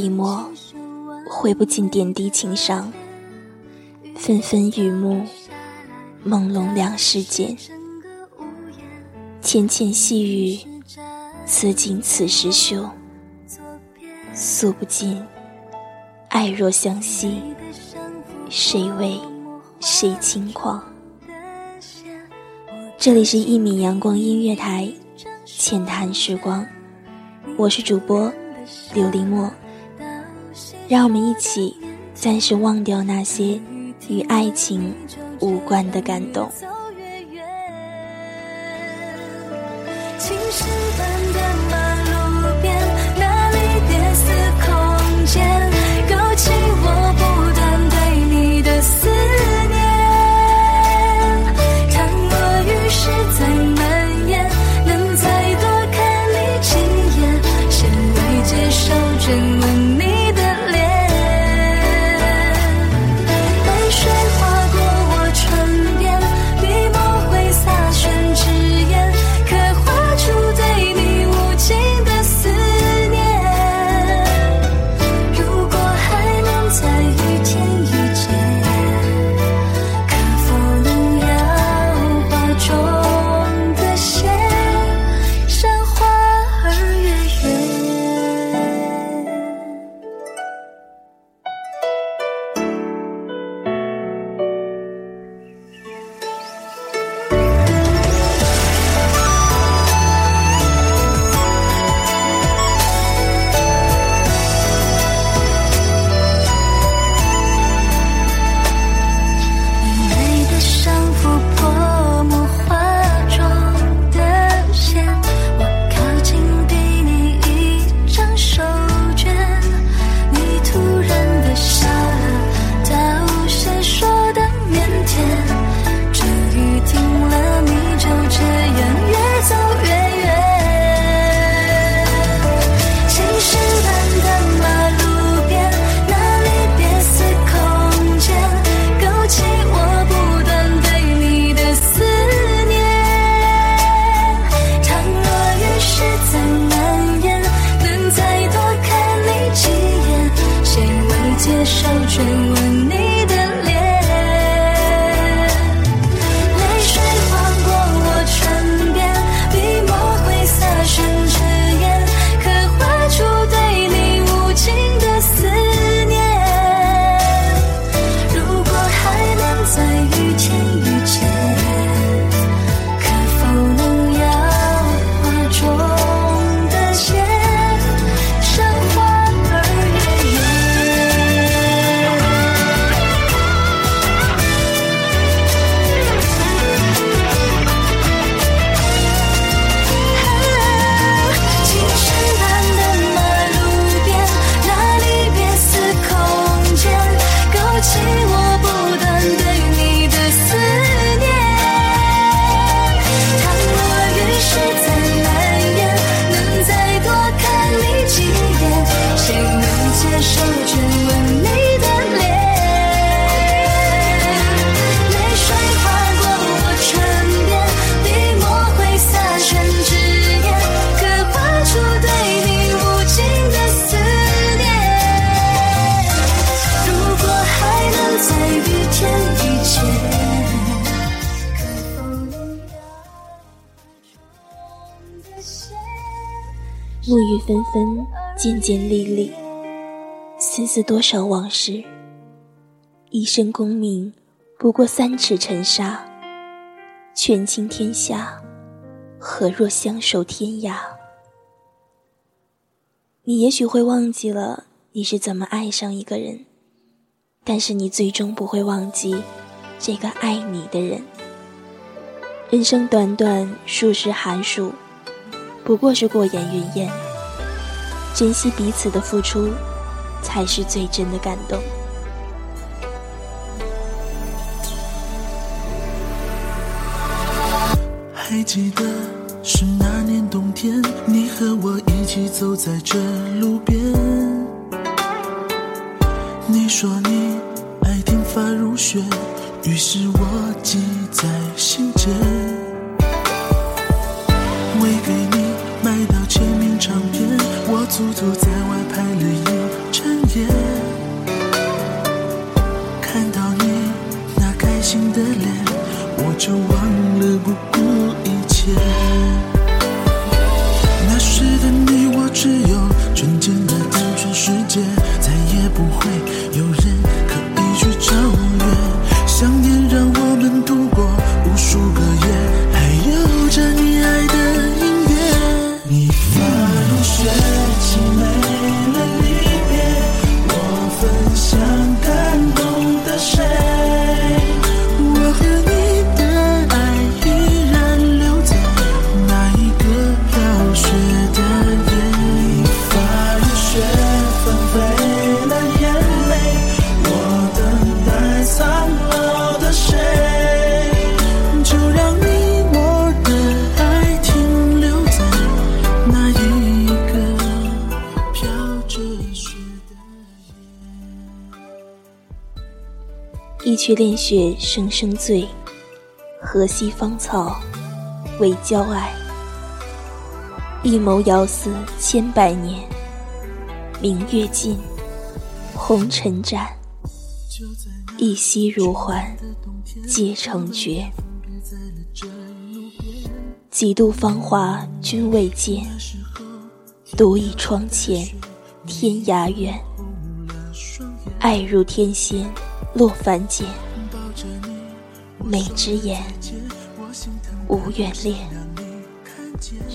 笔墨，绘不尽点滴情伤。纷纷雨幕，朦胧两世间。浅浅细雨，此景此时休。诉不尽，爱若相惜，谁为谁轻狂？这里是一米阳光音乐台，浅谈时光，我是主播刘林墨，让我们一起暂时忘掉那些与爱情无关的感动。沐雨纷纷，渐渐历历，丝丝多少往事。一生功名，不过三尺尘沙。权倾天下，何若相守天涯？你也许会忘记了你是怎么爱上一个人，但是你最终不会忘记这个爱你的人。人生短短数十寒暑。不过是过眼云烟，珍惜彼此的付出，才是最真的感动。还记得是那年冬天，你和我一起走在这路边。你说你爱听发如雪，于是我记在心间，为给你。足足在外拍了一整夜。看到你那开心的脸我就忘一曲恋雪声声醉，河西芳草为娇爱。一眸遥思千百年，明月尽，红尘斩。一夕如幻，皆成绝。几度芳华君未见，独倚窗前天涯远。爱如天仙落凡间，美之眼，无缘恋，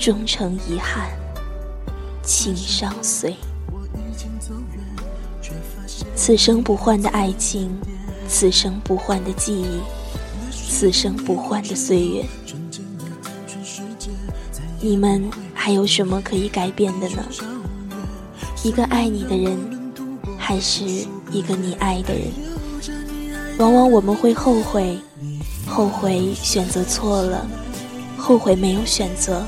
终成遗憾，情伤碎。此生不换的爱情，此生不换的记忆，此生不换的岁月。你们还有什么可以改变的呢？一个爱你的人，还是一个你爱的人？往往我们会后悔，后悔选择错了，后悔没有选择，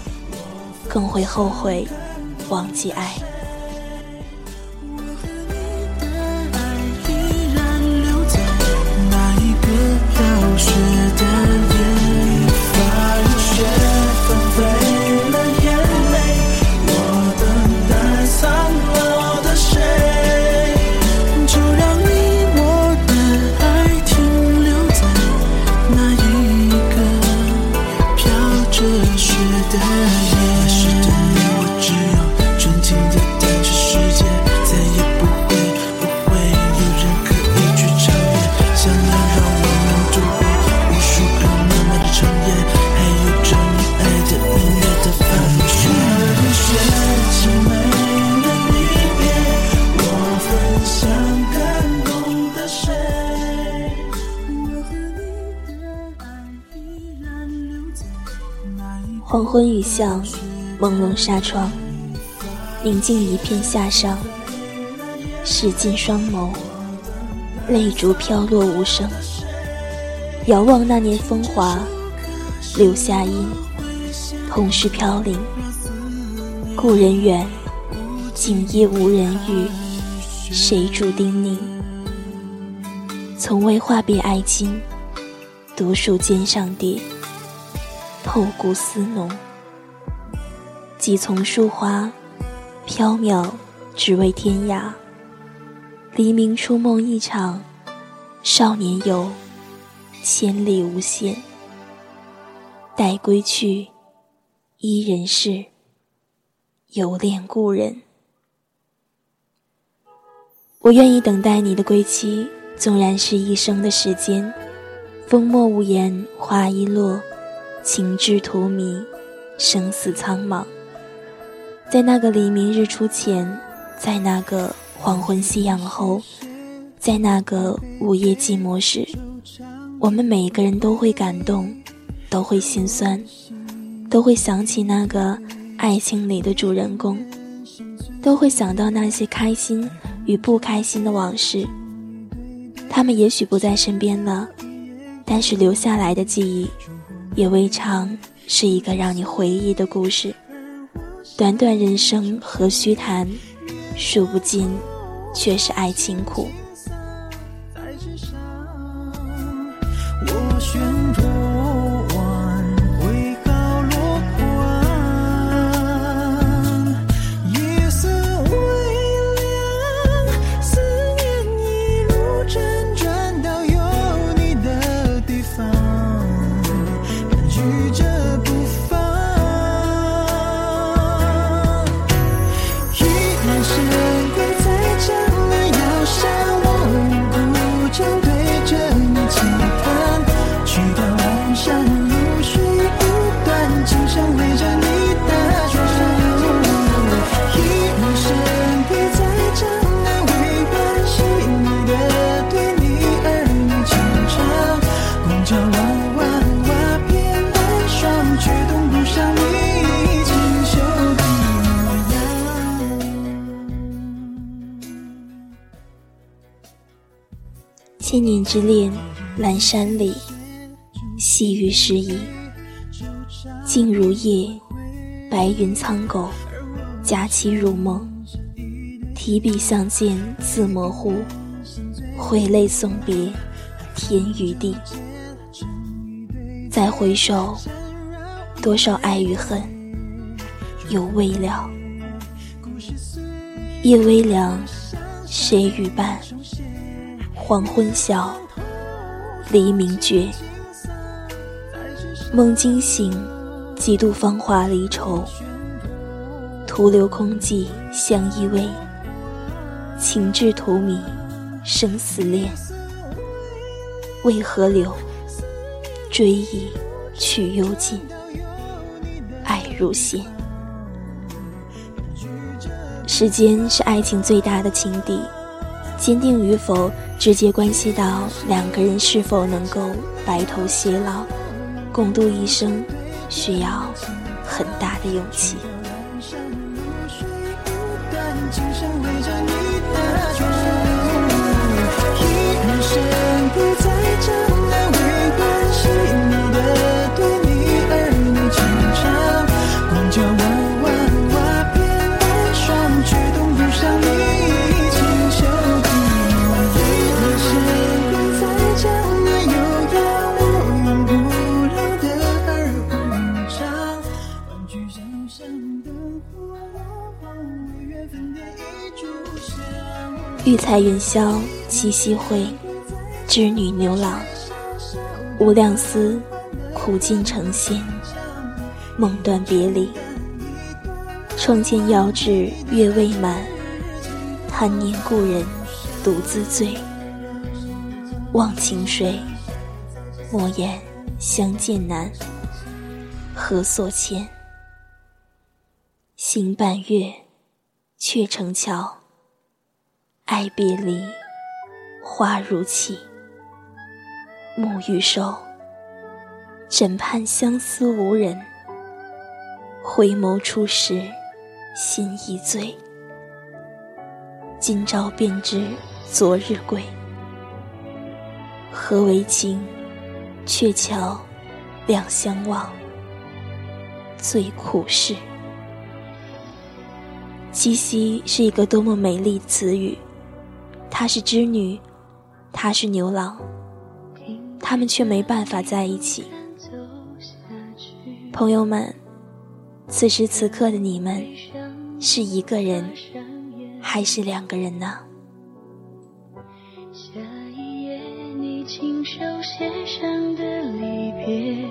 更会后悔忘记爱。黄昏雨巷，朦胧纱窗，宁静一片夏裳。拭尽双眸，泪珠飘落无声。遥望那年风华，留下音，同是飘零。故人远，今夜无人语，谁主叮咛？从未话别爱卿，独数肩上蝶，透骨丝浓。几丛树花，缥缈，只为天涯。黎明初梦一场，少年游，千里无限。待归去，伊人是，犹恋故人。我愿意等待你的归期，纵然是一生的时间。风默无言，花一落，情至荼蘼，生死苍茫。在那个黎明日出前，在那个黄昏夕阳后，在那个午夜寂寞时，我们每一个人都会感动，都会心酸，都会想起那个爱情里的主人公，都会想到那些开心与不开心的往事。他们也许不在身边了，但是留下来的记忆，也未尝是一个让你回忆的故事。短短人生何须谈，数不尽，却是爱情苦。之恋，阑珊里，细雨时宜。静如夜，白云苍狗，佳期如梦。提笔相见字模糊，挥泪送别天与地。再回首，多少爱与恨，有未了。夜微凉，谁与伴？黄昏晓，黎明绝。梦惊醒，几度芳华离愁。徒留空寂相依偎。情至荼蘼，生死恋。为何留？追忆去幽尽，爱如仙。时间是爱情最大的情敌，坚定与否直接关系到两个人是否能够白头偕老，共度一生，需要很大的勇气。玉材元宵，七夕会，织女牛郎，无量思，苦尽成仙，梦断别离。窗前遥指月未满，贪念故人独自醉。望情水，莫言相见难，何所牵？行半月，却成桥。爱别离，花如泣。暮欲收，枕畔相思无人。回眸初时，心已醉。今朝便知昨日归。何为情？鹊桥两相望，最苦事。七夕是一个多么美丽词语。她是织女，他是牛郎，他们却没办法在一起。朋友们，此时此刻的你们，是一个人，还是两个人呢？下一页你亲手写上的离别，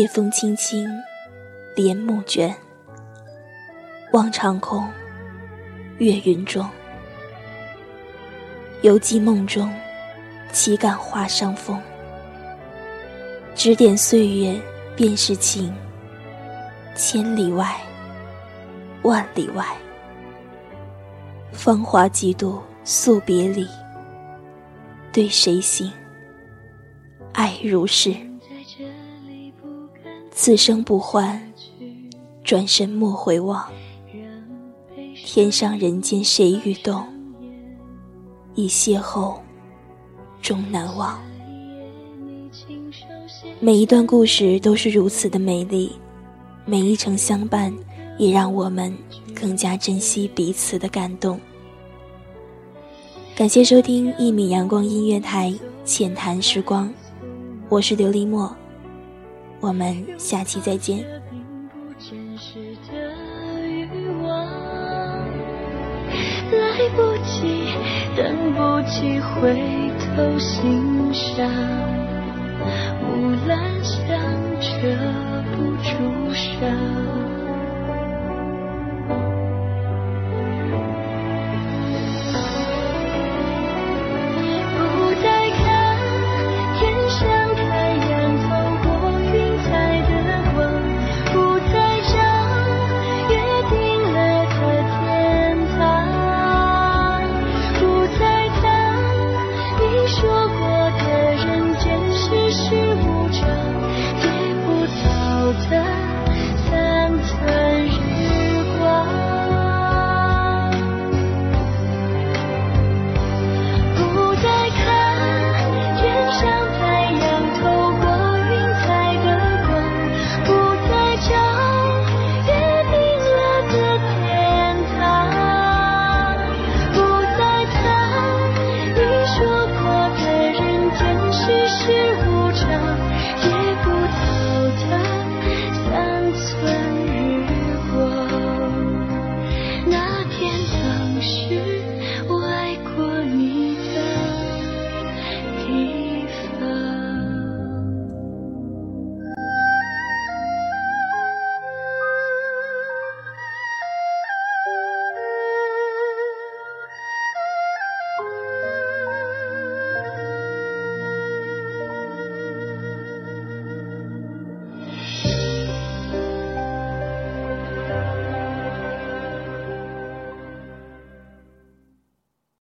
夜风轻轻，帘幕卷。望长空，月云中。犹记梦中，岂敢花伤风。指点岁月，便是情。千里外，万里外。芳华几度，诉别离。对谁行？爱如是。此生不换，转身莫回望。天上人间谁与共？一邂逅，终难忘。每一段故事都是如此的美丽，每一程相伴也让我们更加珍惜彼此的感动。感谢收听一米阳光音乐台浅谈时光，我是琉璃墨，我们下期再见。来不及，等不及回头欣赏，木兰香遮不住伤。